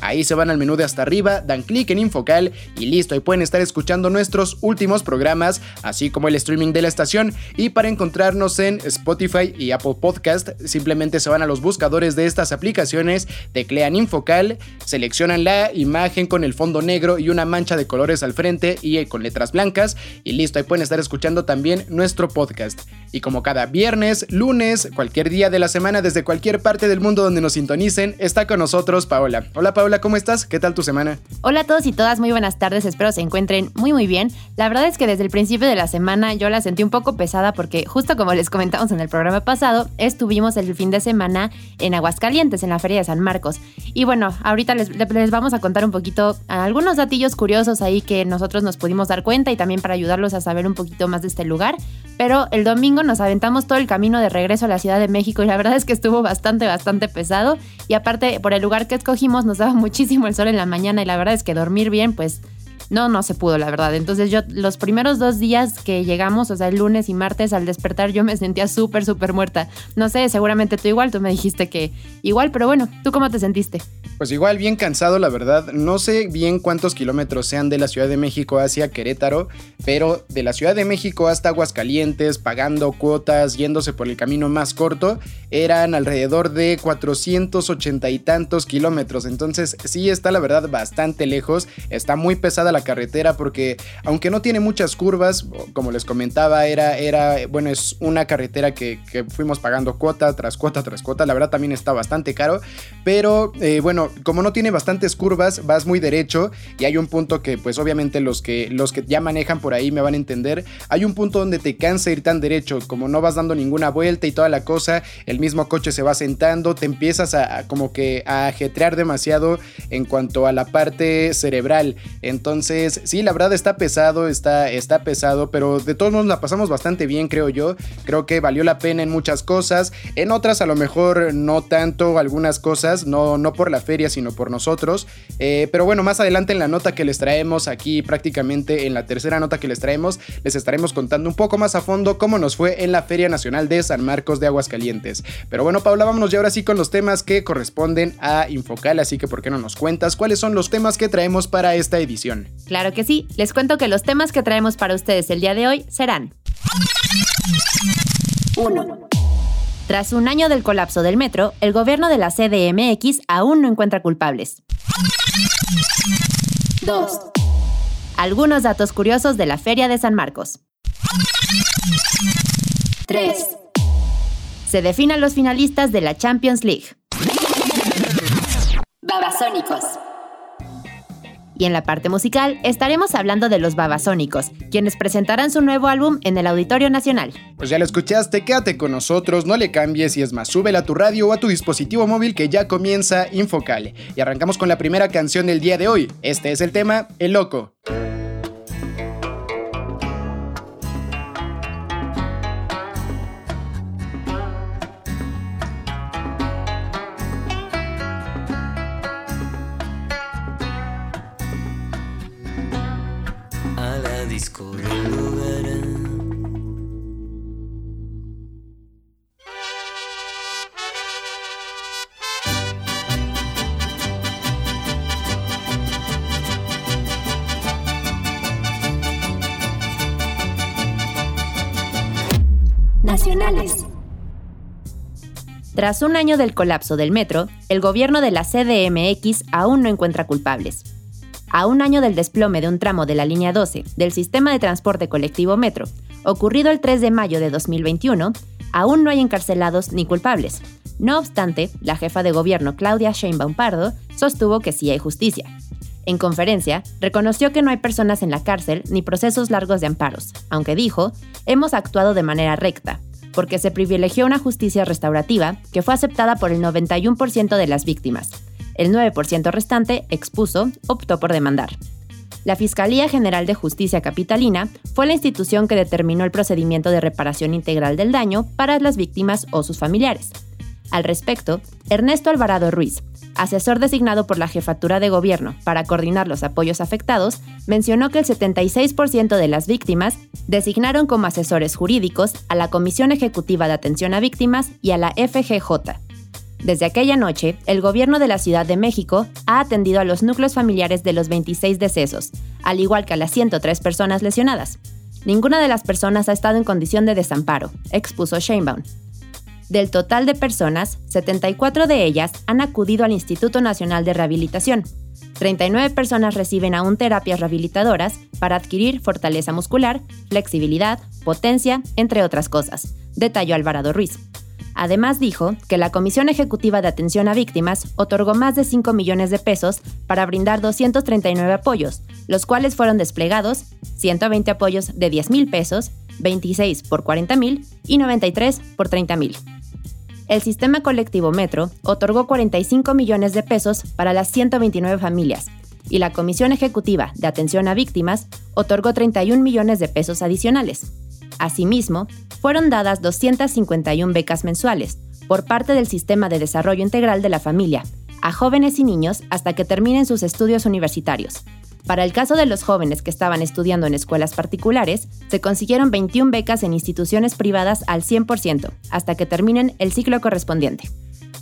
Ahí se van al menú de hasta arriba, dan clic en Infocal y listo, ahí pueden estar escuchando nuestros últimos programas, así como el streaming de la estación. Y para encontrarnos en Spotify y Apple Podcast, simplemente se van a los buscadores de estas aplicaciones, teclean Infocal, seleccionan la imagen con el fondo negro y una mancha de colores al frente y eh, con letras blancas y listo, ahí pueden estar escuchando también nuestro podcast. Y como cada viernes, lunes, cualquier día de la semana desde cualquier parte del mundo donde nos sintonicen, está con nosotros Paola. Hola Paula, ¿cómo estás? ¿Qué tal tu semana? Hola a todos y todas, muy buenas tardes, espero se encuentren muy muy bien. La verdad es que desde el principio de la semana yo la sentí un poco pesada porque justo como les comentamos en el programa pasado, estuvimos el fin de semana en Aguascalientes, en la Feria de San Marcos. Y bueno, ahorita les, les vamos a contar un poquito algunos datillos curiosos ahí que nosotros nos pudimos dar cuenta y también para ayudarlos a saber un poquito más de este lugar. Pero el domingo nos aventamos todo el camino de regreso a la Ciudad de México y la verdad es que estuvo bastante, bastante pesado. Y aparte, por el lugar que escogimos, nos daba muchísimo el sol en la mañana y la verdad es que dormir bien, pues no, no se pudo, la verdad. Entonces yo los primeros dos días que llegamos, o sea, el lunes y martes, al despertar yo me sentía súper, súper muerta. No sé, seguramente tú igual, tú me dijiste que igual, pero bueno, ¿tú cómo te sentiste? Pues igual, bien cansado, la verdad. No sé bien cuántos kilómetros sean de la Ciudad de México hacia Querétaro, pero de la Ciudad de México hasta Aguascalientes, pagando cuotas, yéndose por el camino más corto, eran alrededor de 480 y tantos kilómetros. Entonces sí está la verdad bastante lejos, está muy pesada la carretera porque aunque no tiene muchas curvas, como les comentaba, era, era bueno, es una carretera que, fuimos pagando cuota tras cuota tras cuota, la verdad también está bastante caro, pero eh, bueno, como no tiene bastantes curvas, vas muy derecho y hay un punto que pues obviamente los que, los que ya manejan por ahí me van a entender, hay un punto donde te cansa ir tan derecho, como no vas dando ninguna vuelta y toda la cosa, el mismo coche se va sentando, te empiezas a, como que a ajetrear demasiado en cuanto a la parte cerebral, entonces sí, la verdad está pesado, está, está pesado, pero de todos modos la pasamos bastante bien, creo yo, creo que valió la pena en muchas cosas, en otras a lo mejor no tanto algunas cosas, no, no por la feria, sino por nosotros. Eh, pero bueno, más adelante en la nota que les traemos aquí, prácticamente en la tercera nota que les traemos, les estaremos contando un poco más a fondo cómo nos fue en la Feria Nacional de San Marcos de Aguascalientes. Pero bueno, Paula, vámonos ya ahora sí con los temas que corresponden a Infocal, así que ¿por qué no nos cuentas cuáles son los temas que traemos para esta edición? Claro que sí, les cuento que los temas que traemos para ustedes el día de hoy serán 1. Tras un año del colapso del metro, el gobierno de la CDMX aún no encuentra culpables. 2. Algunos datos curiosos de la Feria de San Marcos. 3. Se definen los finalistas de la Champions League. Babasónicos. Y en la parte musical estaremos hablando de los Babasónicos, quienes presentarán su nuevo álbum en el Auditorio Nacional. Pues ya lo escuchaste, quédate con nosotros, no le cambies y es más, súbela a tu radio o a tu dispositivo móvil que ya comienza Infocal. Y arrancamos con la primera canción del día de hoy. Este es el tema, El Loco. Tras un año del colapso del metro, el gobierno de la CDMX aún no encuentra culpables. A un año del desplome de un tramo de la línea 12 del sistema de transporte colectivo Metro, ocurrido el 3 de mayo de 2021, aún no hay encarcelados ni culpables. No obstante, la jefa de gobierno Claudia Sheinbaum Pardo sostuvo que sí hay justicia. En conferencia, reconoció que no hay personas en la cárcel ni procesos largos de amparos, aunque dijo, hemos actuado de manera recta, porque se privilegió una justicia restaurativa que fue aceptada por el 91% de las víctimas. El 9% restante, expuso, optó por demandar. La Fiscalía General de Justicia Capitalina fue la institución que determinó el procedimiento de reparación integral del daño para las víctimas o sus familiares. Al respecto, Ernesto Alvarado Ruiz, asesor designado por la Jefatura de Gobierno para coordinar los apoyos afectados, mencionó que el 76% de las víctimas designaron como asesores jurídicos a la Comisión Ejecutiva de Atención a Víctimas y a la FGJ. Desde aquella noche, el gobierno de la Ciudad de México ha atendido a los núcleos familiares de los 26 decesos, al igual que a las 103 personas lesionadas. Ninguna de las personas ha estado en condición de desamparo, expuso Sheinbaum. Del total de personas, 74 de ellas han acudido al Instituto Nacional de Rehabilitación. 39 personas reciben aún terapias rehabilitadoras para adquirir fortaleza muscular, flexibilidad, potencia, entre otras cosas, detalló Alvarado Ruiz. Además dijo que la Comisión Ejecutiva de Atención a Víctimas otorgó más de 5 millones de pesos para brindar 239 apoyos, los cuales fueron desplegados 120 apoyos de 10 mil pesos, 26 por 40 mil y 93 por 30 mil el sistema colectivo Metro otorgó 45 millones de pesos para las 129 familias y la Comisión Ejecutiva de Atención a Víctimas otorgó 31 millones de pesos adicionales. Asimismo, fueron dadas 251 becas mensuales por parte del Sistema de Desarrollo Integral de la Familia a jóvenes y niños hasta que terminen sus estudios universitarios, para el caso de los jóvenes que estaban estudiando en escuelas particulares, se consiguieron 21 becas en instituciones privadas al 100%, hasta que terminen el ciclo correspondiente.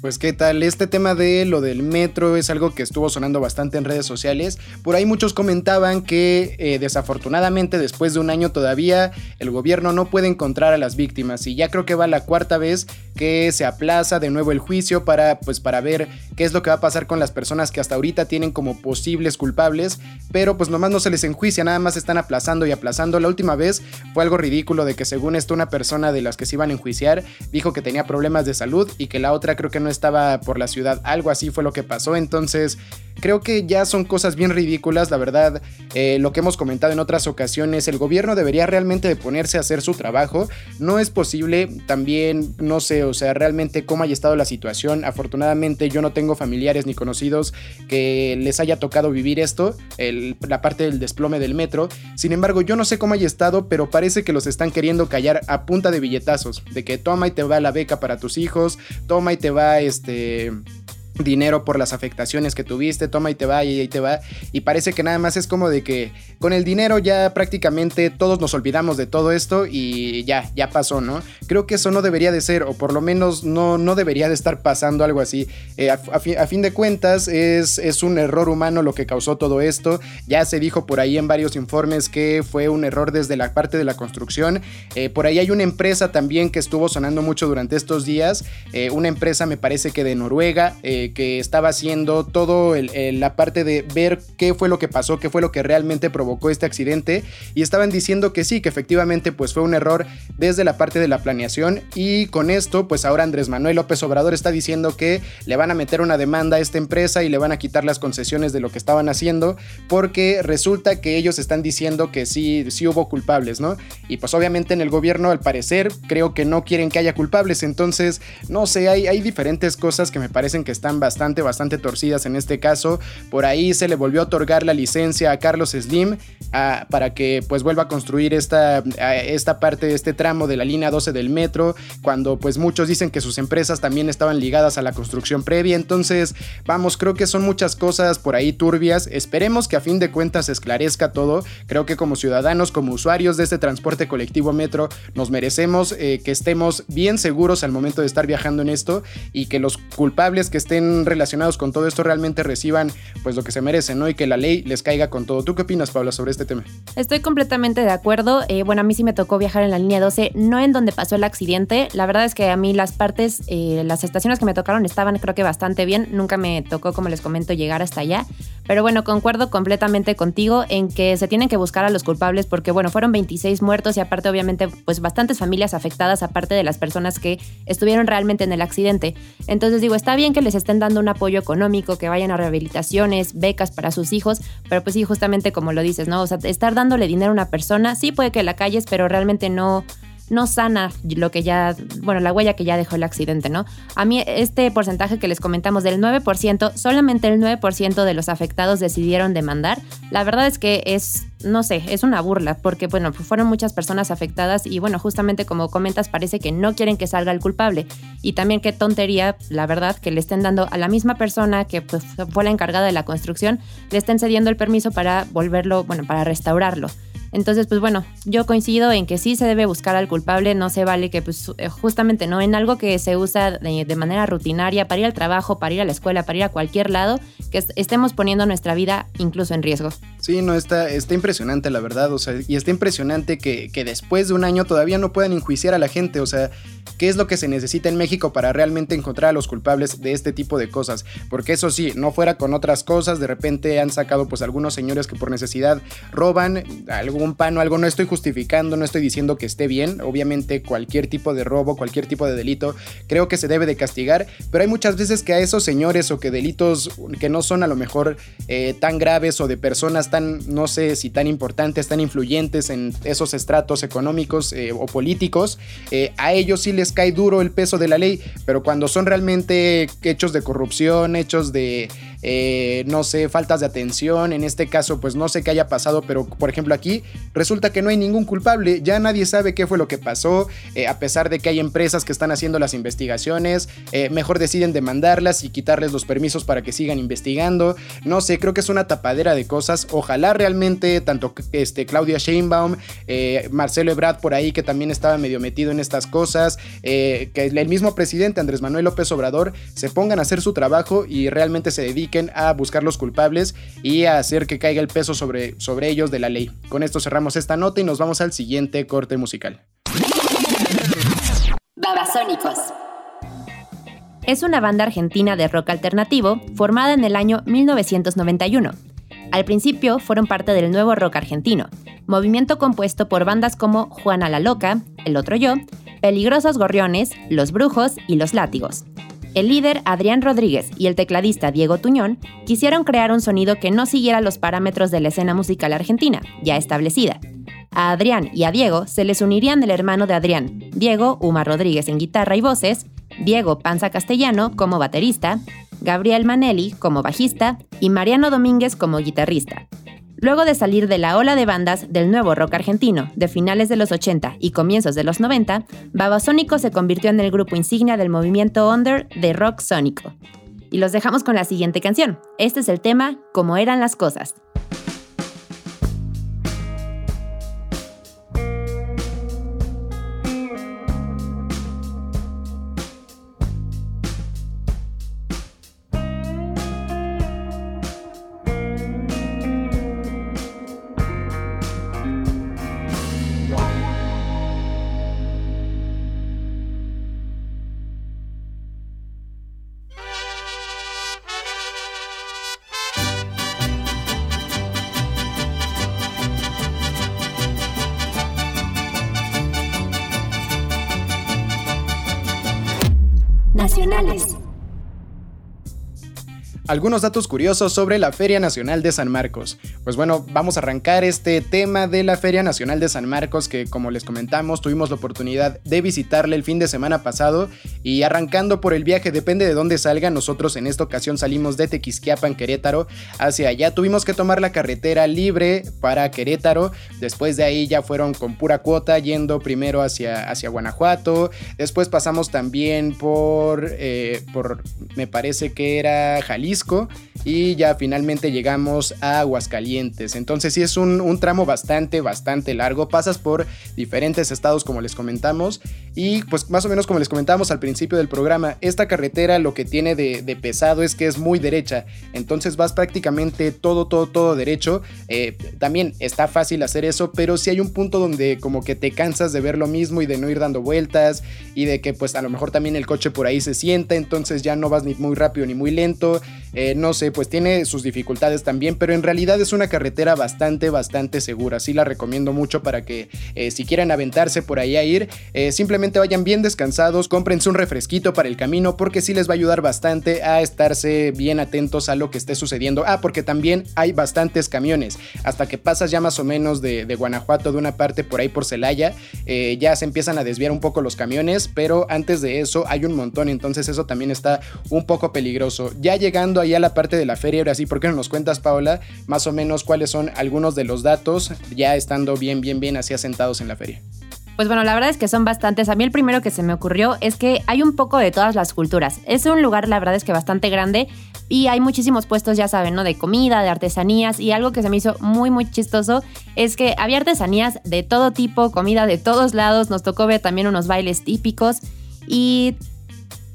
Pues qué tal, este tema de lo del metro es algo que estuvo sonando bastante en redes sociales. Por ahí muchos comentaban que eh, desafortunadamente después de un año todavía el gobierno no puede encontrar a las víctimas y ya creo que va la cuarta vez que se aplaza de nuevo el juicio para pues para ver qué es lo que va a pasar con las personas que hasta ahorita tienen como posibles culpables, pero pues nomás no se les enjuicia, nada más están aplazando y aplazando. La última vez fue algo ridículo de que según esto una persona de las que se iban a enjuiciar dijo que tenía problemas de salud y que la otra creo que no estaba por la ciudad. Algo así fue lo que pasó. Entonces, creo que ya son cosas bien ridículas. La verdad, eh, lo que hemos comentado en otras ocasiones, el gobierno debería realmente ponerse a hacer su trabajo. No es posible, también, no sé, o sea, realmente cómo haya estado la situación. Afortunadamente, yo no tengo familiares ni conocidos que les haya tocado vivir esto, la parte del desplome del metro. Sin embargo, yo no sé cómo haya estado, pero parece que los están queriendo callar a punta de billetazos. De que toma y te va la beca para tus hijos, toma y te va este dinero por las afectaciones que tuviste, toma y te va y ahí te va. Y parece que nada más es como de que con el dinero ya prácticamente todos nos olvidamos de todo esto y ya, ya pasó, ¿no? Creo que eso no debería de ser, o por lo menos no, no debería de estar pasando algo así. Eh, a, fin de cuentas es, es un error humano lo que causó todo esto. Ya se dijo por ahí en varios informes que fue un error desde la parte de la construcción. Eh, por ahí hay una empresa también que estuvo sonando mucho durante estos días. Eh, una empresa me parece que de Noruega que estaba haciendo todo la parte de ver qué fue lo que pasó, qué fue lo que realmente provocó este accidente. Y estaban diciendo que sí, que efectivamente pues fue un error desde la parte de la planeación. Y con esto pues ahora Andrés Manuel López Obrador está diciendo que le van a meter una demanda a esta empresa y le van a quitar las concesiones de lo que estaban haciendo porque resulta que ellos están diciendo que sí, sí hubo culpables, ¿no? Y pues obviamente en el gobierno al parecer creo que no quieren que haya culpables, entonces no sé, hay, hay diferentes cosas que me parecen que están bastante, bastante torcidas en este caso. Por ahí se le volvió a otorgar la licencia a Carlos Slim para que pues vuelva a construir esta, esta parte de este tramo de la línea 12 del metro, cuando pues muchos dicen que sus empresas también estaban ligadas a la construcción previa, entonces vamos, creo que son muchas cosas por ahí turbias, esperemos que a fin de cuentas se esclarezca todo, creo que como ciudadanos, como usuarios de este transporte colectivo metro, nos merecemos eh, que estemos bien seguros al momento de estar viajando en esto y que los culpables que estén relacionados con todo esto realmente reciban pues lo que se merecen, ¿no? Y que la ley les caiga con todo. ¿Tú qué opinas, Paula, sobre este tema? Estoy completamente de acuerdo. Eh, bueno, a mí sí me tocó viajar en la línea 12, no en donde pasó el accidente. La verdad es que a mí las partes, eh, las estaciones que me tocaron estaban creo que bastante bien. Nunca me tocó, como les comento, llegar hasta allá. Pero bueno, concuerdo completamente contigo en que se tienen que buscar a los culpables porque, bueno, fueron 26 muertos y aparte, obviamente, pues bastantes familias afectadas, aparte de las personas que estuvieron realmente en el accidente. Entonces digo, está bien que les estén dando un apoyo económico, que vayan a rehabilitaciones, becas para sus hijos, pero pues sí, justamente como lo dices, ¿no? O sea, estar dándole dinero a una persona, sí puede que la calles, pero realmente no no sana lo que ya, bueno, la huella que ya dejó el accidente, ¿no? A mí este porcentaje que les comentamos del 9%, solamente el 9% de los afectados decidieron demandar. La verdad es que es, no sé, es una burla, porque bueno, fueron muchas personas afectadas y bueno, justamente como comentas, parece que no quieren que salga el culpable. Y también qué tontería, la verdad, que le estén dando a la misma persona que pues, fue la encargada de la construcción, le estén cediendo el permiso para volverlo, bueno, para restaurarlo. Entonces, pues bueno, yo coincido en que sí se debe buscar al culpable, no se vale que pues eh, justamente no en algo que se usa de, manera rutinaria para ir al trabajo, para ir a la escuela, para ir a cualquier lado, que estemos poniendo nuestra vida incluso en riesgo. Sí, no, está, está impresionante la verdad, o sea, y está impresionante que, que después de un año todavía no puedan enjuiciar a la gente, o sea, ¿qué es lo que se necesita en México para realmente encontrar a los culpables de este tipo de cosas? Porque eso sí, no fuera con otras cosas, de repente han sacado pues algunos señores que por necesidad roban algo un pan o algo, no estoy justificando, no estoy diciendo que esté bien, obviamente cualquier tipo de robo, cualquier tipo de delito, creo que se debe de castigar, pero hay muchas veces que a esos señores o que delitos que no son a lo mejor eh, tan graves o de personas tan, no sé si tan importantes, tan influyentes en esos estratos económicos eh, o políticos, eh, a ellos sí les cae duro el peso de la ley, pero cuando son realmente hechos de corrupción, hechos de, no sé, faltas de atención, en este caso pues no sé qué haya pasado, pero por ejemplo aquí resulta que no hay ningún culpable, ya nadie sabe qué fue lo que pasó, eh, a pesar de que hay empresas que están haciendo las investigaciones, eh, mejor deciden demandarlas y quitarles los permisos para que sigan investigando, no sé, creo que es una tapadera de cosas, ojalá realmente tanto este, Claudia Sheinbaum, eh, Marcelo Ebrard por ahí que también estaba medio metido en estas cosas, que el mismo presidente Andrés Manuel López Obrador se pongan a hacer su trabajo y realmente se dediquen a buscar los culpables y a hacer que caiga el peso sobre, sobre ellos de la ley. Con esto cerramos esta nota y nos vamos al siguiente corte musical. Babasónicos. Es una banda argentina de rock alternativo formada en el año 1991. Al principio fueron parte del nuevo rock argentino, movimiento compuesto por bandas como Juana la Loca, El Otro Yo, Peligrosos Gorriones, Los Brujos y Los Látigos. El líder Adrián Rodríguez y el tecladista Diego Tuñón quisieron crear un sonido que no siguiera los parámetros de la escena musical argentina, ya establecida. A Adrián y a Diego se les unirían el hermano de Adrián, Diego Uma Rodríguez en guitarra y voces, Diego Panza Castellano como baterista, Gabriel Manelli como bajista y Mariano Domínguez como guitarrista. Luego de salir de la ola de bandas del nuevo rock argentino de finales de los 80 y comienzos de los 90, Babasónico se convirtió en el grupo insignia del movimiento under de rock sónico. Y los dejamos con la siguiente canción. Este es el tema Como eran las cosas. Algunos datos curiosos sobre la Feria Nacional de San Marcos. Pues bueno, vamos a arrancar este tema de la Feria Nacional de San Marcos que como les comentamos tuvimos la oportunidad de visitarle el fin de semana pasado y arrancando por el viaje, depende de dónde salga, nosotros en esta ocasión salimos de Tequisquiapan, Querétaro, hacia allá. Tuvimos que tomar la carretera libre para Querétaro, después de ahí ya fueron con pura cuota yendo primero hacia, hacia Guanajuato, después pasamos también por, eh, por, me parece que era Jalisco, y ya finalmente llegamos a Aguascalientes. Entonces sí es un, tramo bastante, bastante largo. Pasas por diferentes estados como les comentamos y pues más o menos como les comentamos al principio del programa, esta carretera lo que tiene de, pesado es que es muy derecha. Entonces vas prácticamente todo, todo, todo derecho. Eh, también está fácil hacer eso, pero si hay un punto donde como que te cansas de ver lo mismo y de no ir dando vueltas y de que pues a lo mejor también el coche por ahí se sienta, entonces ya no vas ni muy rápido ni muy lento. Eh, no sé, pues tiene sus dificultades también, pero en realidad es una carretera bastante, bastante segura. Sí la recomiendo mucho para que eh, si quieren aventarse por ahí a ir, eh, simplemente vayan bien descansados, cómprense un refresquito para el camino porque sí les va a ayudar bastante a estarse bien atentos a lo que esté sucediendo. Ah, porque también hay bastantes camiones. Hasta que pasas ya más o menos de, Guanajuato, de una parte por ahí por Celaya, ya se empiezan a desviar un poco los camiones, pero antes de eso hay un montón, entonces eso también está un poco peligroso. Ya llegando ahí a la parte de la feria, ahora sí, ¿por qué no nos cuentas, Paola, más o menos cuáles son algunos de los datos ya estando bien, bien, bien así asentados en la feria? Pues bueno, la verdad es que son bastantes. A mí el primero que se me ocurrió es que hay un poco de todas las culturas. Es un lugar, la verdad es que bastante grande y hay muchísimos puestos, ya saben, ¿no? De comida, de artesanías y algo que se me hizo muy, muy chistoso es que había artesanías de todo tipo, comida de todos lados. Nos tocó ver también unos bailes típicos y,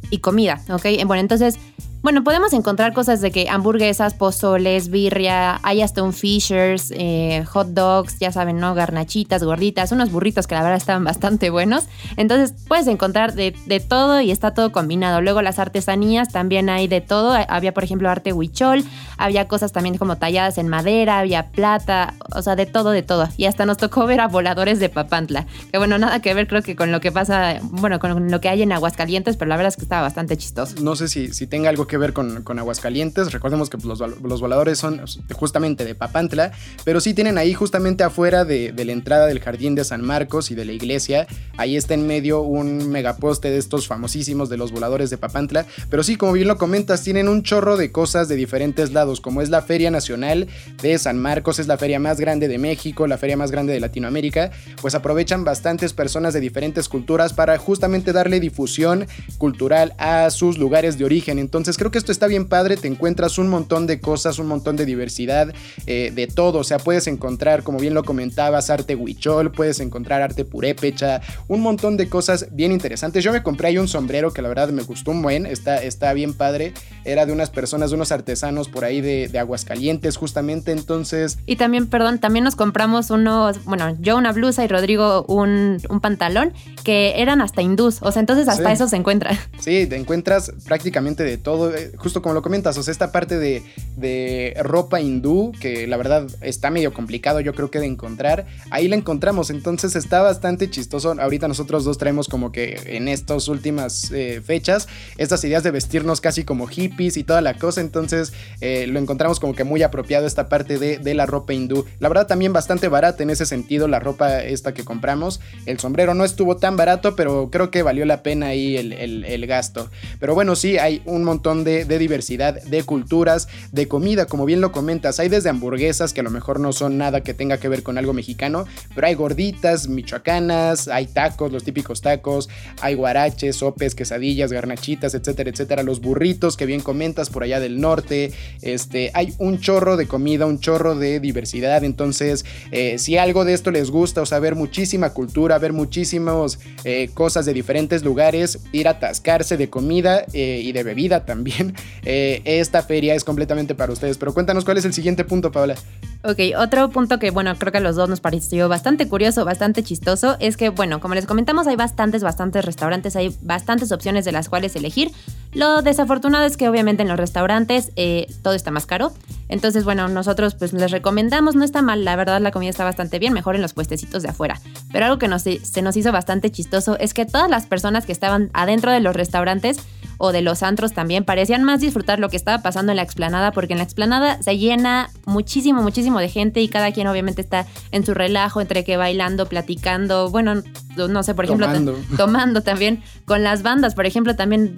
y comida, ¿ok? Bueno, entonces bueno, podemos encontrar cosas de que hamburguesas, pozoles, birria, hay hasta un Fishers, eh, hot dogs, ya saben, ¿no? Garnachitas, gorditas, unos burritos que la verdad estaban bastante buenos. Entonces puedes encontrar de, todo y está todo combinado. Luego las artesanías también hay de todo. Había, por ejemplo, arte huichol, había cosas también como talladas en madera, había plata, o sea, de todo, de todo. Y hasta nos tocó ver a voladores de Papantla. Que bueno, nada que ver creo que con lo que pasa, bueno, con lo que hay en Aguascalientes, pero la verdad es que estaba bastante chistoso. No sé si, si tenga algo que ver con, con Aguascalientes. Recordemos que los, los, voladores son justamente de Papantla, pero sí tienen ahí justamente afuera de, de, la entrada del jardín de San Marcos y de la iglesia. Ahí está en medio un megaposte de estos famosísimos de los voladores de Papantla. Pero sí, como bien lo comentas, tienen un chorro de cosas de diferentes lados, como es la Feria Nacional de San Marcos, es la feria más grande de México, la feria más grande de Latinoamérica. Pues aprovechan bastantes personas de diferentes culturas para justamente darle difusión cultural a sus lugares de origen. Entonces creo que esto está bien padre, te encuentras un montón de cosas, un montón de diversidad, eh, de todo, o sea, puedes encontrar, como bien lo comentabas, arte huichol, puedes encontrar arte purépecha, un montón de cosas bien interesantes. Yo me compré ahí un sombrero que la verdad me gustó un buen, está, está bien padre, era de unas personas, de unos artesanos por ahí de, de Aguascalientes justamente, entonces... Y también, perdón, también nos compramos unos, bueno, yo una blusa y Rodrigo un, un pantalón que eran hasta hindús, o sea, entonces hasta eso se encuentra. Sí, te encuentras prácticamente de todo justo como lo comentas, o sea, esta parte de, ropa hindú, que la verdad está medio complicado yo creo que de encontrar, ahí la encontramos, entonces está bastante chistoso. Ahorita nosotros dos traemos como que en estas últimas eh, fechas estas ideas de vestirnos casi como hippies y toda la cosa, entonces eh, lo encontramos como que muy apropiado esta parte de, la ropa hindú. La verdad también bastante barata en ese sentido la ropa esta que compramos. El sombrero no estuvo tan barato, pero creo que valió la pena ahí el, gasto. Pero bueno, sí, hay un montón de diversidad de culturas, de comida, como bien lo comentas. Hay desde hamburguesas que a lo mejor no son nada que tenga que ver con algo mexicano, pero hay gorditas michoacanas, hay tacos, los típicos tacos, hay guaraches, sopes, quesadillas, garnachitas, etcétera, etcétera. Los burritos que bien comentas por allá del norte. Este, hay un chorro de comida, un chorro de diversidad. Entonces, eh, si algo de esto les gusta, o sea, ver muchísima cultura, ver muchísimas eh, cosas de diferentes lugares, ir a atascarse de comida eh, y de bebida también, eh, esta feria es completamente para ustedes. Pero cuéntanos cuál es el siguiente punto, Paola. Ok, otro punto que, bueno, creo que a los dos nos pareció bastante curioso, bastante chistoso, es que, bueno, como les comentamos, hay bastantes, bastantes restaurantes, hay bastantes opciones de las cuales elegir. Lo desafortunado es que obviamente en los restaurantes eh, todo está más caro. Entonces, bueno, nosotros pues les recomendamos, no está mal, la verdad la comida está bastante bien, mejor en los puestecitos de afuera. Pero algo que se nos hizo bastante chistoso es que todas las personas que estaban adentro de los restaurantes o de los antros también, parecían más disfrutar lo que estaba pasando en la explanada, porque en la explanada se llena muchísimo, muchísimo de gente y cada quien obviamente está en su relajo, entre que bailando, platicando, bueno, no sé, por ejemplo, Tomando. tomando también con las bandas, por ejemplo, también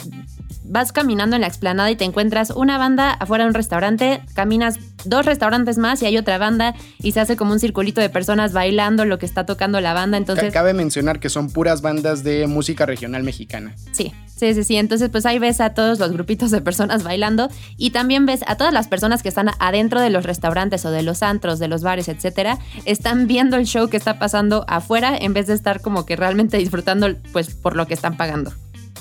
vas caminando en la explanada y te encuentras una banda afuera de un restaurante, caminas dos restaurantes más y hay otra banda y se hace como un circulito de personas bailando lo que está tocando la banda, entonces Cabe mencionar que son puras bandas de música regional mexicana. Sí, sí, sí, sí. Entonces, pues ahí ves a todos los grupitos de personas bailando y también ves a todas las personas que están adentro de los restaurantes o de los antros, de los bares, etcétera, están viendo el show que está pasando afuera en vez de estar como que realmente disfrutando, pues, por lo que están pagando.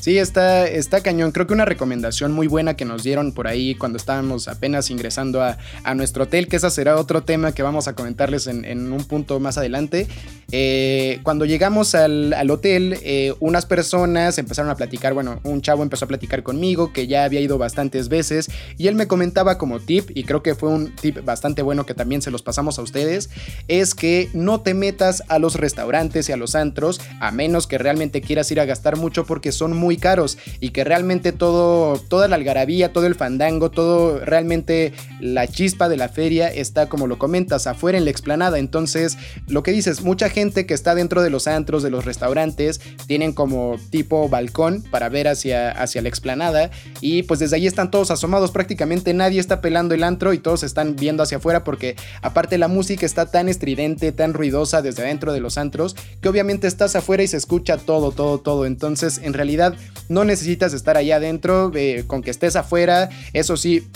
Sí, está, está cañón. Creo que una recomendación muy buena que nos dieron por ahí cuando estábamos apenas ingresando a, a nuestro hotel, que ese será otro tema que vamos a comentarles en, en un punto más adelante. Eh, cuando llegamos al, al hotel, eh, unas personas empezaron a platicar, bueno, un chavo empezó a platicar conmigo que ya había ido bastantes veces y él me comentaba como tip, y creo que fue un tip bastante bueno que también se los pasamos a ustedes, es que no te metas a los restaurantes y a los antros a menos que realmente quieras ir a gastar mucho porque son muy caros y que realmente todo, toda la algarabía, todo el fandango, todo realmente la chispa de la feria está como lo comentas afuera en la explanada. Entonces, lo que dices, mucha gente que está dentro de los antros, de los restaurantes, tienen como tipo balcón para ver hacia, hacia la explanada y pues desde ahí están todos asomados, prácticamente nadie está pelando el antro y todos están viendo hacia afuera porque aparte la música está tan estridente, tan ruidosa desde adentro de los antros que obviamente estás afuera y se escucha todo, todo, todo. Entonces, en realidad no necesitas estar allá adentro, eh, con que estés afuera, eso sí.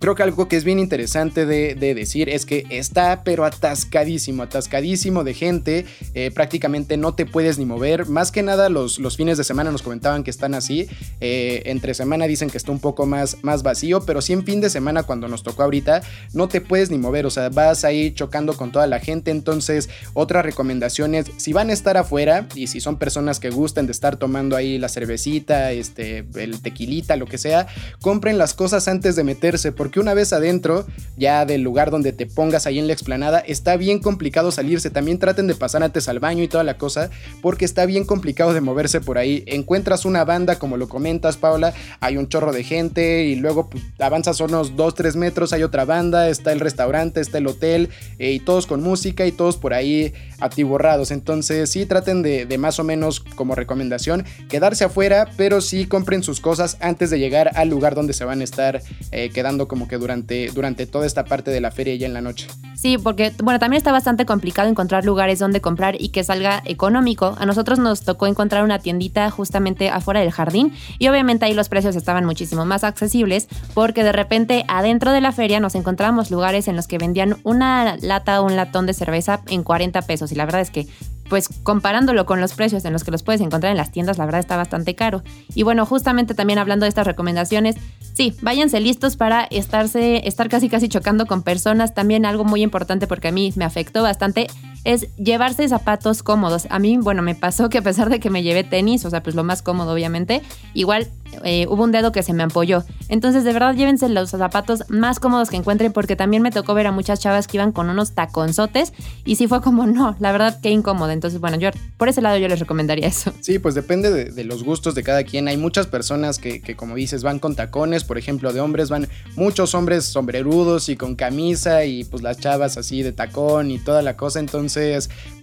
Creo que algo que es bien interesante de, de decir es que está pero atascadísimo, atascadísimo de gente, eh, prácticamente no te puedes ni mover, más que nada los, los fines de semana nos comentaban que están así, eh, entre semana dicen que está un poco más, más vacío, pero sí en fin de semana cuando nos tocó ahorita no te puedes ni mover, o sea, vas ahí chocando con toda la gente, entonces otra recomendación es, si van a estar afuera y si son personas que gusten de estar tomando ahí la cervecita, este, el tequilita, lo que sea, compren las cosas antes de meterse, porque una vez adentro, ya del lugar donde te pongas ahí en la explanada, está bien complicado salirse, también traten de pasar antes al baño y toda la cosa, porque está bien complicado de moverse por ahí, encuentras una banda, como lo comentas, Paula, hay un chorro de gente y luego pues, avanzas unos 2-3 metros, hay otra banda, está el restaurante, está el hotel, eh, y todos con música y todos por ahí atiborrados. Entonces, sí, traten de, de, más o menos como recomendación quedarse afuera, pero sí compren sus cosas antes de llegar al lugar donde se van a estar eh, quedando como que durante, durante toda esta parte de la feria ya en la noche. Sí, porque bueno, también está bastante complicado encontrar lugares donde comprar y que salga económico. A nosotros nos tocó encontrar una tiendita justamente afuera del jardín y obviamente ahí los precios estaban muchísimo más accesibles porque de repente adentro de la feria nos encontramos lugares en los que vendían una lata o un latón de cerveza en 40 pesos y la verdad es que pues comparándolo con los precios en los que los puedes encontrar en las tiendas, la verdad está bastante caro. Y bueno, justamente también hablando de estas recomendaciones, sí, váyanse listos para estarse, estar casi casi chocando con personas. También algo muy importante porque a mí me afectó bastante es llevarse zapatos cómodos. A mí, bueno, me pasó que a pesar de que me llevé tenis, o sea, pues lo más cómodo obviamente, igual eh, hubo un dedo que se me ampolló. Entonces, de verdad, llévense los zapatos más cómodos que encuentren porque también me tocó ver a muchas chavas que iban con unos taconzotes y sí fue como, no, la verdad, qué incómodo. Entonces, bueno, yo por ese lado yo les recomendaría eso. Sí, pues depende de, los gustos de cada quien. Hay muchas personas que, que, como dices, van con tacones, por ejemplo, de hombres van muchos hombres sombrerudos y con camisa y pues las chavas así de tacón y toda la cosa. Entonces,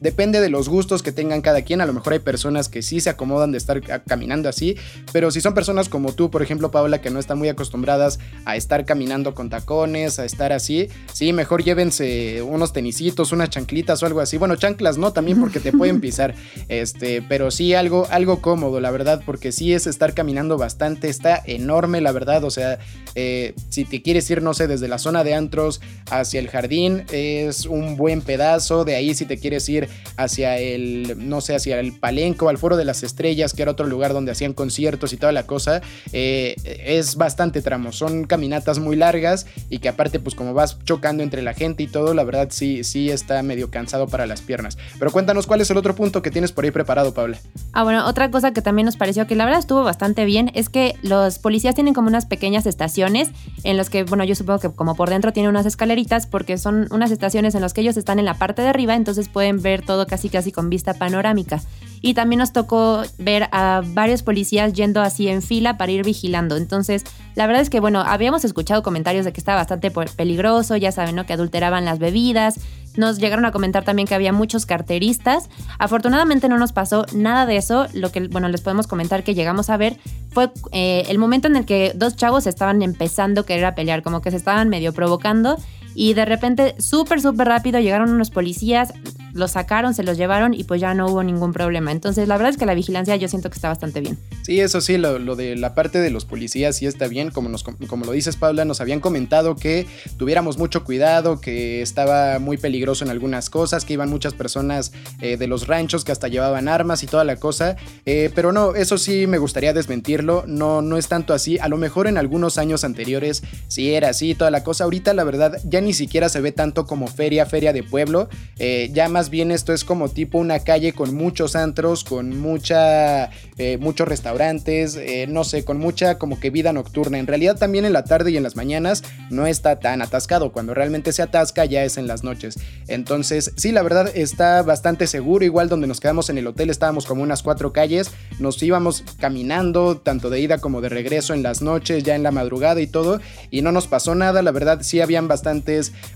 depende de los gustos que tengan cada quien. A lo mejor hay personas que sí se acomodan de estar caminando así, pero si son personas como tú, por ejemplo, Paula, que no están muy acostumbradas a estar caminando con tacones, a estar así, sí, mejor llévense unos tenisitos, unas chanclitas o algo así. Bueno, chanclas no, también porque te pueden pisar, este, pero sí algo, algo cómodo, la verdad, porque sí es estar caminando bastante, está enorme, la verdad, o sea, eh, si te quieres ir, no sé, desde la zona de antros hacia el jardín, es un buen pedazo, de ahí si te quieres ir hacia el, no sé, hacia el Palenco, al Foro de las Estrellas, que era otro lugar donde hacían conciertos y toda la cosa, eh, es bastante tramo, son caminatas muy largas y que aparte, pues como vas chocando entre la gente y todo, la verdad sí, sí está medio cansado para las piernas. Pero cuéntanos cuál es el otro punto que tienes por ahí preparado, Paula. Ah, bueno, otra cosa que también nos pareció que la verdad estuvo bastante bien es que los policías tienen como unas pequeñas estaciones en los que, bueno, yo supongo que como por dentro tienen unas escaleritas porque son unas estaciones en las que ellos están en la parte de arriba, entonces pueden ver todo casi casi con vista panorámica. y también nos tocó ver a varios policías yendo así en fila para ir vigilando. Entonces, la verdad es que, bueno, habíamos escuchado comentarios de que estaba bastante peligroso, ya saben, ¿no? Que adulteraban las bebidas. Nos llegaron a comentar también que había muchos carteristas. Afortunadamente no nos pasó nada de eso. Lo que, bueno, les podemos comentar que llegamos a ver fue eh, el momento en el que dos chavos estaban empezando a querer a pelear, como que se estaban medio provocando y de repente, súper, súper rápido, llegaron unos policías, los sacaron, se los llevaron y pues ya no hubo ningún problema. Entonces, la verdad es que la vigilancia yo siento que está bastante bien. Sí, eso sí, lo, de la parte de los policías sí está bien. Como, nos, como lo dices, Paula, nos habían comentado que tuviéramos mucho cuidado, que estaba muy peligroso en algunas cosas, que iban muchas personas eh, de los ranchos que hasta llevaban armas y toda la cosa. Eh, pero no, eso sí me gustaría desmentirlo. No, no es tanto así. A lo mejor en algunos años anteriores sí era así, toda la cosa. Ahorita, la verdad, ya ni siquiera se ve tanto como feria, feria de pueblo. Eh, ya más bien esto es como tipo una calle con muchos antros, con mucha, eh, muchos restaurantes, eh, no sé, con mucha como que vida nocturna. En realidad también en la tarde y en las mañanas no está tan atascado. Cuando realmente se atasca ya es en las noches. Entonces, sí, la verdad está bastante seguro. Igual donde nos quedamos en el hotel estábamos como unas cuatro calles. Nos íbamos caminando, tanto de ida como de regreso en las noches, ya en la madrugada y todo. Y no nos pasó nada. La verdad sí habían bastante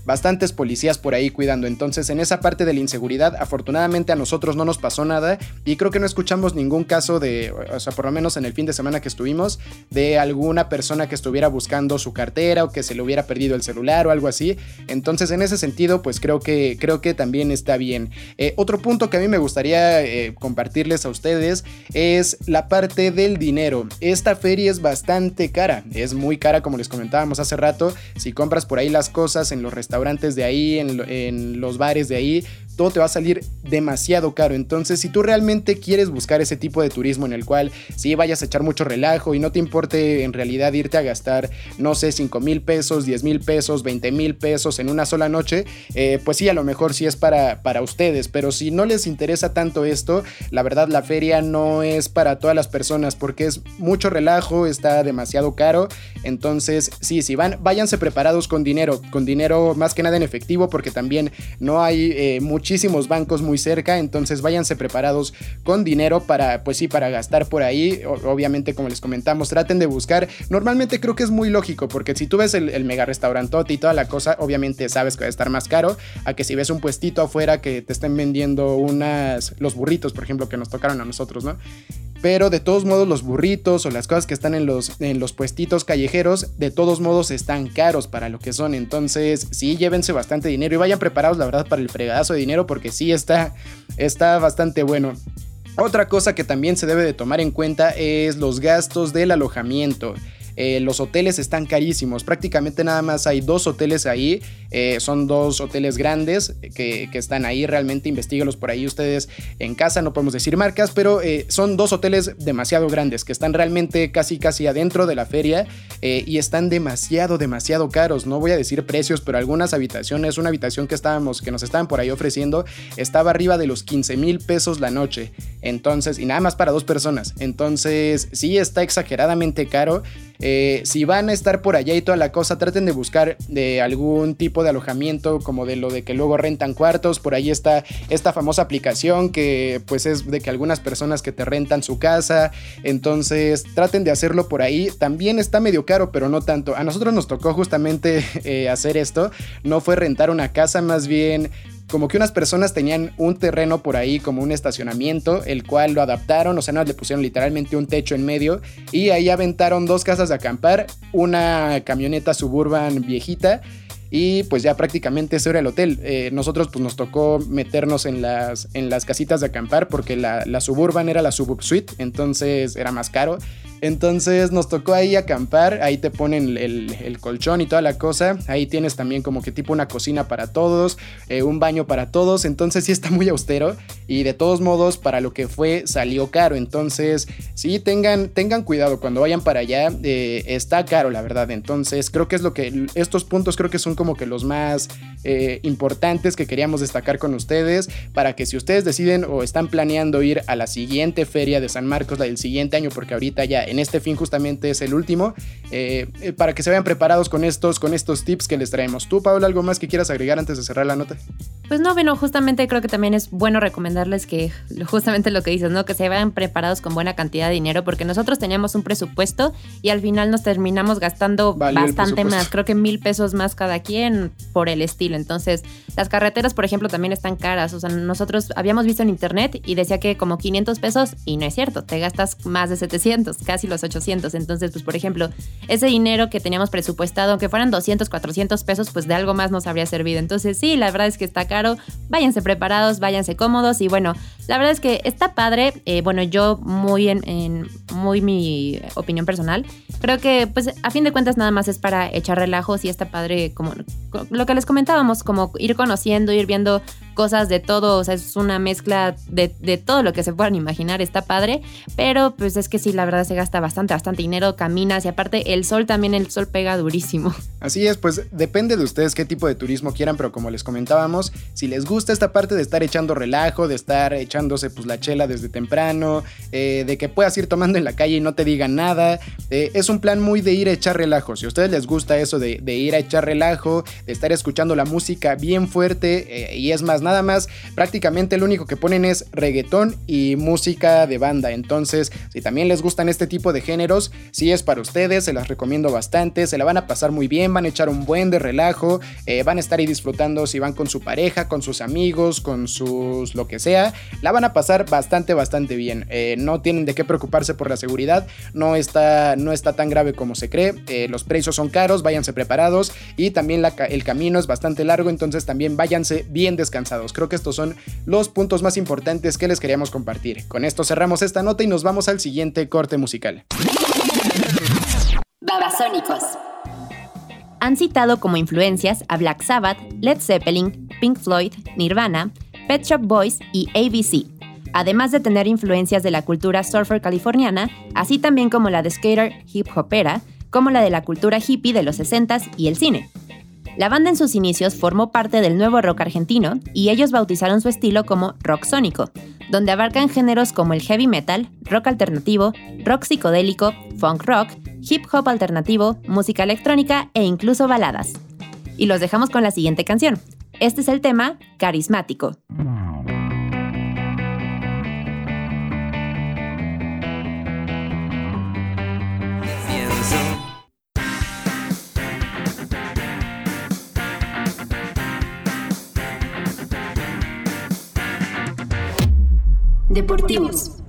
bastantes, policías por ahí cuidando. Entonces, en esa parte de la inseguridad, afortunadamente a nosotros no nos pasó nada y creo que no escuchamos ningún caso de, o sea, por lo menos en el fin de semana que estuvimos, de alguna persona que estuviera buscando su cartera o que se le hubiera perdido el celular o algo así. Entonces, en ese sentido, pues creo que, creo que también está bien. Eh, otro punto que a mí me gustaría eh, compartirles a ustedes es la parte del dinero. Esta feria es bastante cara, es muy cara como les comentábamos hace rato. Si compras por ahí las cosas en los restaurantes de ahí, en, los bares de ahí, todo te va a salir demasiado caro. Entonces, si tú realmente quieres buscar ese tipo de turismo en el cual si vayas a echar mucho relajo y no te importe en realidad irte a gastar, no sé, 5 mil pesos, 10 mil pesos, 20 mil pesos en una sola noche, eh, pues sí, a lo mejor sí es para, para ustedes. Pero si no les interesa tanto esto, la verdad la feria no es para todas las personas porque es mucho relajo, está demasiado caro. Entonces, sí, si van, váyanse preparados con dinero, con dinero más que nada en efectivo porque también no hay eh, muchísimos bancos muy cerca, entonces váyanse preparados con dinero para, pues sí, para gastar por ahí. obviamente, como les comentamos, traten de buscar. Normalmente creo que es muy lógico porque si tú ves el, mega restaurantote y toda la cosa, obviamente sabes que va a estar más caro a que si ves un puestito afuera que te estén vendiendo unas, los burritos, por ejemplo, que nos tocaron a nosotros, ¿no? Pero de todos modos los burritos o las cosas que están en los, en los puestitos callejeros, de todos modos están caros para lo que son. Entonces sí, llévense bastante dinero y vayan preparados la verdad para el fregadazo de dinero porque sí está, está bastante bueno. Otra cosa que también se debe de tomar en cuenta es los gastos del alojamiento. Eh, los hoteles están carísimos. Prácticamente nada más hay dos hoteles ahí. Eh, son dos hoteles grandes que, están ahí. Realmente investiguenlos por ahí ustedes en casa. No podemos decir marcas, pero eh, son dos hoteles demasiado grandes que están realmente casi casi adentro de la feria y están demasiado, demasiado caros. No voy a decir precios, pero algunas habitaciones, una habitación que estábamos, que nos estaban por ahí ofreciendo, estaba arriba de los 15 mil pesos la noche. Entonces, y nada más para dos personas. Entonces, sí está exageradamente caro. Eh, si van a estar por allá y toda la cosa, traten de buscar de algún tipo de alojamiento, como de lo de que luego rentan cuartos. Por ahí está esta famosa aplicación que pues es de que algunas personas que te rentan su casa. Entonces traten de hacerlo por ahí. También está medio caro, pero no tanto. A nosotros nos tocó justamente eh, hacer esto. No fue rentar una casa, más bien como que unas personas tenían un terreno por ahí como un estacionamiento, el cual lo adaptaron, o sea, no le pusieron literalmente un techo en medio y ahí aventaron dos casas de acampar, una camioneta suburban viejita y pues ya prácticamente ese era el hotel. Eh, nosotros pues nos tocó meternos en las, en las casitas de acampar porque la, la suburban era la suburb suite, entonces era más caro. Entonces nos tocó ahí acampar, ahí te ponen el, colchón y toda la cosa, ahí tienes también como que tipo una cocina para todos, eh, un baño para todos, entonces sí está muy austero y de todos modos para lo que fue salió caro, entonces sí tengan, tengan cuidado cuando vayan para allá, eh, está caro la verdad, entonces creo que es lo que, estos puntos creo que son como que los más eh, importantes que queríamos destacar con ustedes para que si ustedes deciden o están planeando ir a la siguiente feria de San Marcos, la del siguiente año, porque ahorita ya en este fin justamente es el último, eh, eh, para que se vayan preparados con estos, con estos tips que les traemos. ¿Tú, Paula, algo más que quieras agregar antes de cerrar la nota? Pues no, bueno, justamente creo que también es bueno recomendarles que justamente lo que dices, ¿no? Que se vayan preparados con buena cantidad de dinero porque nosotros teníamos un presupuesto y al final nos terminamos gastando bastante más, creo que mil pesos más cada quien por el estilo. Entonces, las carreteras, por ejemplo, también están caras. O sea, nosotros habíamos visto en internet y decía que como 500 pesos y no es cierto, te gastas más de 700, casi los 800. Entonces, pues por ejemplo, ese dinero que teníamos presupuestado, aunque fueran 200, 400 pesos, pues de algo más nos habría servido. Entonces, sí, la verdad es que está caro. Váyanse preparados, váyanse cómodos y bueno, la verdad es que está padre. Eh, bueno, yo muy en, muy mi opinión personal, creo que pues a fin de cuentas nada más es para echar relajos y está padre como lo que les comentábamos, como ir conociendo, ir viendo cosas de todo, o sea, es una mezcla de, todo lo que se puedan imaginar, está padre, pero pues es que sí, la verdad se gasta bastante, bastante dinero, caminas y aparte el sol también, el sol pega durísimo. Así es, pues depende de ustedes qué tipo de turismo quieran, pero como les comentábamos, si les gusta esta parte de estar echando relajo, de estar echándose pues la chela desde temprano, eh, de que puedas ir tomando en la calle y no te digan nada, eh, es un plan muy de ir a echar relajo, si a ustedes les gusta eso de, ir a echar relajo, de estar escuchando la música bien fuerte, eh, y es más, nada más, prácticamente lo único que ponen es reggaetón y música de banda. Entonces, si también les gustan este tipo de géneros, si es para ustedes, se las recomiendo bastante, se la van a pasar muy bien, van a echar un buen de relajo, eh, van a estar ahí disfrutando si van con su pareja, con sus amigos, con sus lo que sea, la van a pasar bastante, bastante bien. Eh, no tienen de qué preocuparse por la seguridad, no está, no está tan grave como se cree, eh, los precios son caros, váyanse preparados y también el camino es bastante largo, entonces también váyanse bien descansados Creo que estos son los puntos más importantes que les queríamos compartir. Con esto cerramos esta nota y nos vamos al siguiente corte musical. Babasónicos. Han citado como influencias a Black Sabbath, Led Zeppelin, Pink Floyd, Nirvana, Pet Shop Boys y ABC, además de tener influencias de la cultura surfer californiana, así también como la de skater hip hopera, como la de la cultura hippie de los 60s y el cine. La banda en sus inicios formó parte del nuevo rock argentino y ellos bautizaron su estilo como rock sónico, donde abarcan géneros como el heavy metal, rock alternativo, rock psicodélico, funk rock, hip hop alternativo, música electrónica e incluso baladas. Y los dejamos con la siguiente canción. Este es el tema Carismático. Deportivos.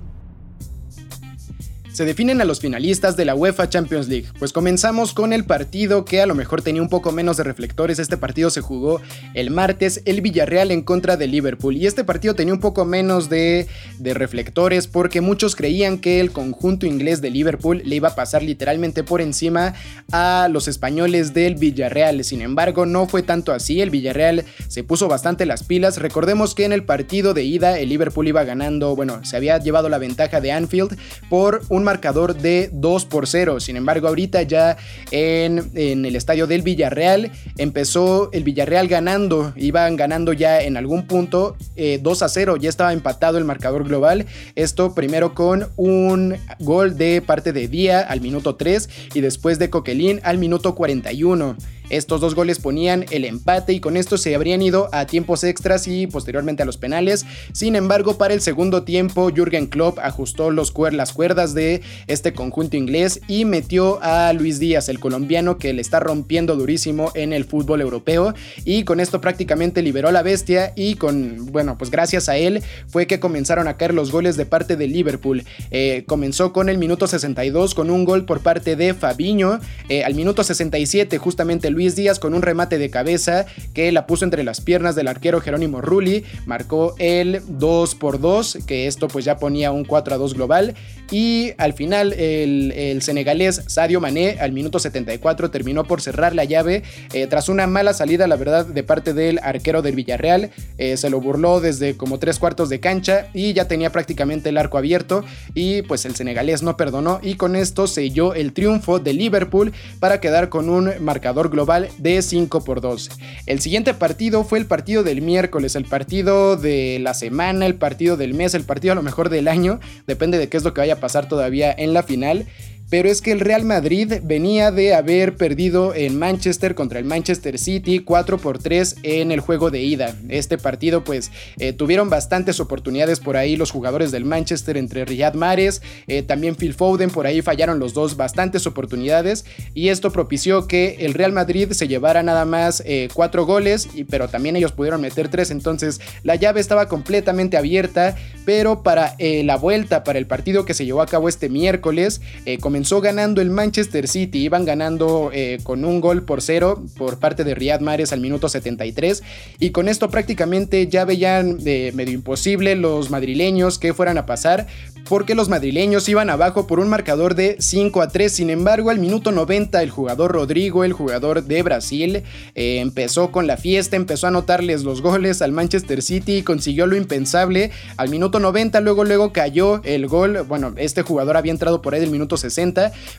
Se definen a los finalistas de la UEFA Champions League, pues comenzamos con el partido que a lo mejor tenía un poco menos de reflectores. Este partido se jugó el martes, el Villarreal en contra de Liverpool. Y este partido tenía un poco menos de, de reflectores porque muchos creían que el conjunto inglés de Liverpool le iba a pasar literalmente por encima a los españoles del Villarreal. Sin embargo, no fue tanto así. El Villarreal se puso bastante las pilas. Recordemos que en el partido de ida el Liverpool iba ganando, bueno, se había llevado la ventaja de Anfield por un marcador de 2 por 0. Sin embargo, ahorita ya en, el estadio del Villarreal empezó el Villarreal ganando, iban ganando ya en algún punto 2 eh, a 0, ya estaba empatado el marcador global. Esto primero con un gol de parte de Día al minuto 3 y después de Coquelin al minuto 41. Estos dos goles ponían el empate y con esto se habrían ido a tiempos extras y posteriormente a los penales. Sin embargo, para el segundo tiempo, Jürgen Klopp ajustó las cuerdas de este conjunto inglés y metió a Luis Díaz, el colombiano que le está rompiendo durísimo en el fútbol europeo. Y con esto prácticamente liberó a la bestia y con, bueno, pues gracias a él fue que comenzaron a caer los goles de parte de Liverpool. Eh, comenzó con el minuto 62 con un gol por parte de Fabiño, eh, al minuto 67 justamente Luis Díaz con un remate de cabeza que la puso entre las piernas del arquero Jerónimo Rulli, marcó el 2 por 2, que esto pues ya ponía un 4 a 2 global. Y al final el, senegalés Sadio Mané al minuto 74 terminó por cerrar la llave eh, tras una mala salida la verdad de parte del arquero del Villarreal, eh, se lo burló desde como tres cuartos de cancha y ya tenía prácticamente el arco abierto y pues el senegalés no perdonó y con esto selló el triunfo de Liverpool para quedar con un marcador global de 5 por 2. El siguiente partido fue el partido del miércoles, el partido de la semana, el partido del mes, el partido a lo mejor del año, depende de qué es lo que vaya a pasar todavía en la final. Pero es que el Real Madrid venía de haber perdido en Manchester contra el Manchester City 4 por 3 en el juego de ida. Este partido pues eh, tuvieron bastantes oportunidades por ahí los jugadores del Manchester entre Riyad Mahrez, eh, también Phil Foden, por ahí fallaron los dos bastantes oportunidades y esto propició que el Real Madrid se llevara nada más eh, cuatro goles, y, pero también ellos pudieron meter tres, entonces la llave estaba completamente abierta, pero para la vuelta, para el partido que se llevó a cabo este miércoles, comenzó ganando el Manchester City, iban ganando con un gol por cero por parte de Riyad Mahrez al minuto 73 y con esto prácticamente ya veían de medio imposible los madrileños que fueran a pasar porque los madrileños iban abajo por un marcador de 5 a 3. Sin embargo, al minuto 90 el jugador Rodrigo, el jugador de Brasil, eh, empezó con la fiesta, empezó a anotarles los goles al Manchester City y consiguió lo impensable. Al minuto 90 luego luego cayó el gol. Bueno, este jugador había entrado por ahí del minuto 60,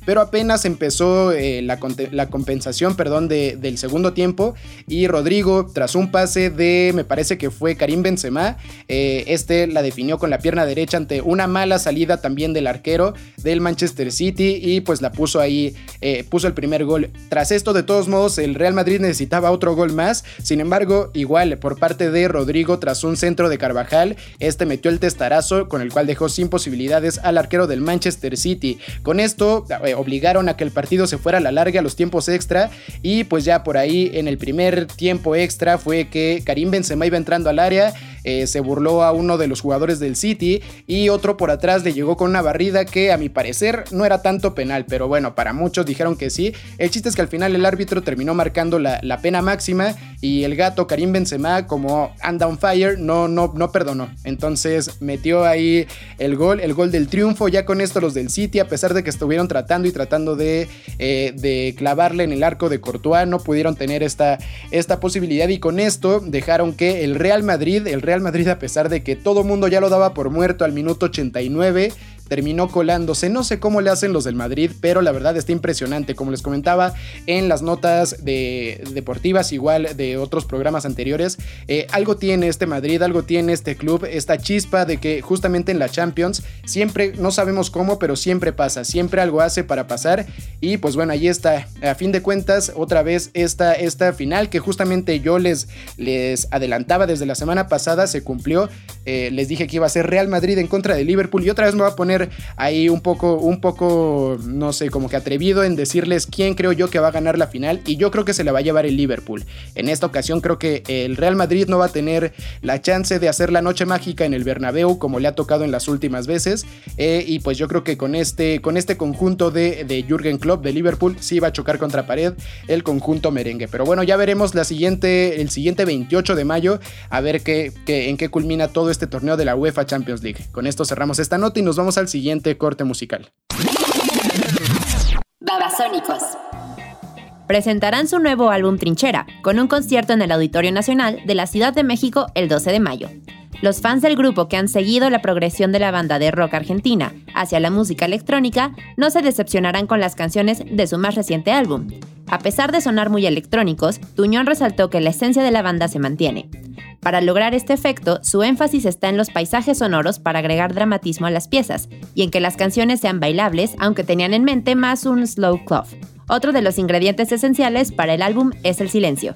pero apenas empezó eh, la, compensación, perdón, del segundo tiempo y Rodrigo tras un pase de, me parece que fue Karim Benzema, eh, este la definió con la pierna derecha ante una mala salida también del arquero del Manchester City y pues la puso ahí, eh, puso el primer gol. Tras esto, de todos modos, el Real Madrid necesitaba otro gol más. Sin embargo, igual por parte de Rodrigo, tras un centro de Carvajal, este metió el testarazo con el cual dejó sin posibilidades al arquero del Manchester City. Con esto eh, obligaron a que el partido se fuera a la larga a los tiempos extra y pues ya por ahí en el primer tiempo extra fue que Karim Benzema iba entrando al área eh, se burló a uno de los jugadores del City y otro por atrás le llegó con una barrida que a mi parecer no era tanto penal, pero bueno, para muchos dijeron que sí. El chiste es que al final el árbitro terminó marcando la, pena máxima y el gato Karim Benzema, como anda on fire, no, no, no perdonó. Entonces metió ahí el gol, el gol del triunfo. Ya con esto los del City, a pesar de que estuvieron tratando y tratando de, eh, de clavarle en el arco de Courtois, no pudieron tener esta, esta posibilidad y con esto dejaron que el Real Madrid, el Real Madrid a pesar de que todo mundo ya lo daba por muerto al minuto 89 terminó colándose. No sé cómo le hacen los del Madrid, pero la verdad está impresionante. Como les comentaba en las notas de, deportivas, igual de otros programas anteriores, eh, algo tiene este Madrid, algo tiene este club, esta chispa de que justamente en la Champions siempre, no sabemos cómo, pero siempre pasa, siempre algo hace para pasar. Y pues bueno, ahí está. A fin de cuentas, otra vez esta, esta final que justamente yo les, les adelantaba desde la semana pasada, se cumplió. Eh, les dije que iba a ser Real Madrid en contra de Liverpool y otra vez me va a poner ahí un poco, un poco, no sé, como que atrevido en decirles quién creo yo que va a ganar la final y yo creo que se la va a llevar el Liverpool. En esta ocasión creo que el Real Madrid no va a tener la chance de hacer la noche mágica en el Bernabéu como le ha tocado en las últimas veces eh, y pues yo creo que con este, con este conjunto de, de Jürgen Klopp de Liverpool sí va a chocar contra pared el conjunto merengue. Pero bueno, ya veremos la siguiente, el siguiente 28 de mayo a ver qué, qué, en qué culmina todo este torneo de la UEFA Champions League. Con esto cerramos esta nota y nos vamos al siguiente corte musical. Babasónicos. Presentarán su nuevo álbum Trinchera, con un concierto en el Auditorio Nacional de la Ciudad de México el 12 de mayo. Los fans del grupo que han seguido la progresión de la banda de rock argentina hacia la música electrónica no se decepcionarán con las canciones de su más reciente álbum. A pesar de sonar muy electrónicos, Tuñón resaltó que la esencia de la banda se mantiene. Para lograr este efecto, su énfasis está en los paisajes sonoros para agregar dramatismo a las piezas y en que las canciones sean bailables, aunque tenían en mente más un slow club. Otro de los ingredientes esenciales para el álbum es el silencio.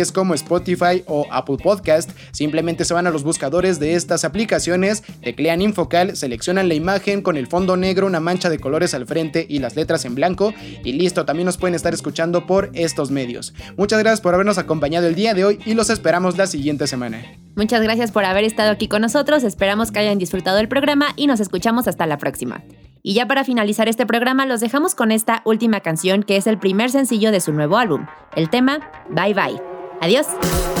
como Spotify o Apple Podcast. Simplemente se van a los buscadores de estas aplicaciones, teclean Infocal, seleccionan la imagen con el fondo negro, una mancha de colores al frente y las letras en blanco y listo, también nos pueden estar escuchando por estos medios. Muchas gracias por habernos acompañado el día de hoy y los esperamos la siguiente semana. Muchas gracias por haber estado aquí con nosotros, esperamos que hayan disfrutado el programa y nos escuchamos hasta la próxima. Y ya para finalizar este programa los dejamos con esta última canción que es el primer sencillo de su nuevo álbum, el tema Bye Bye. Adiós.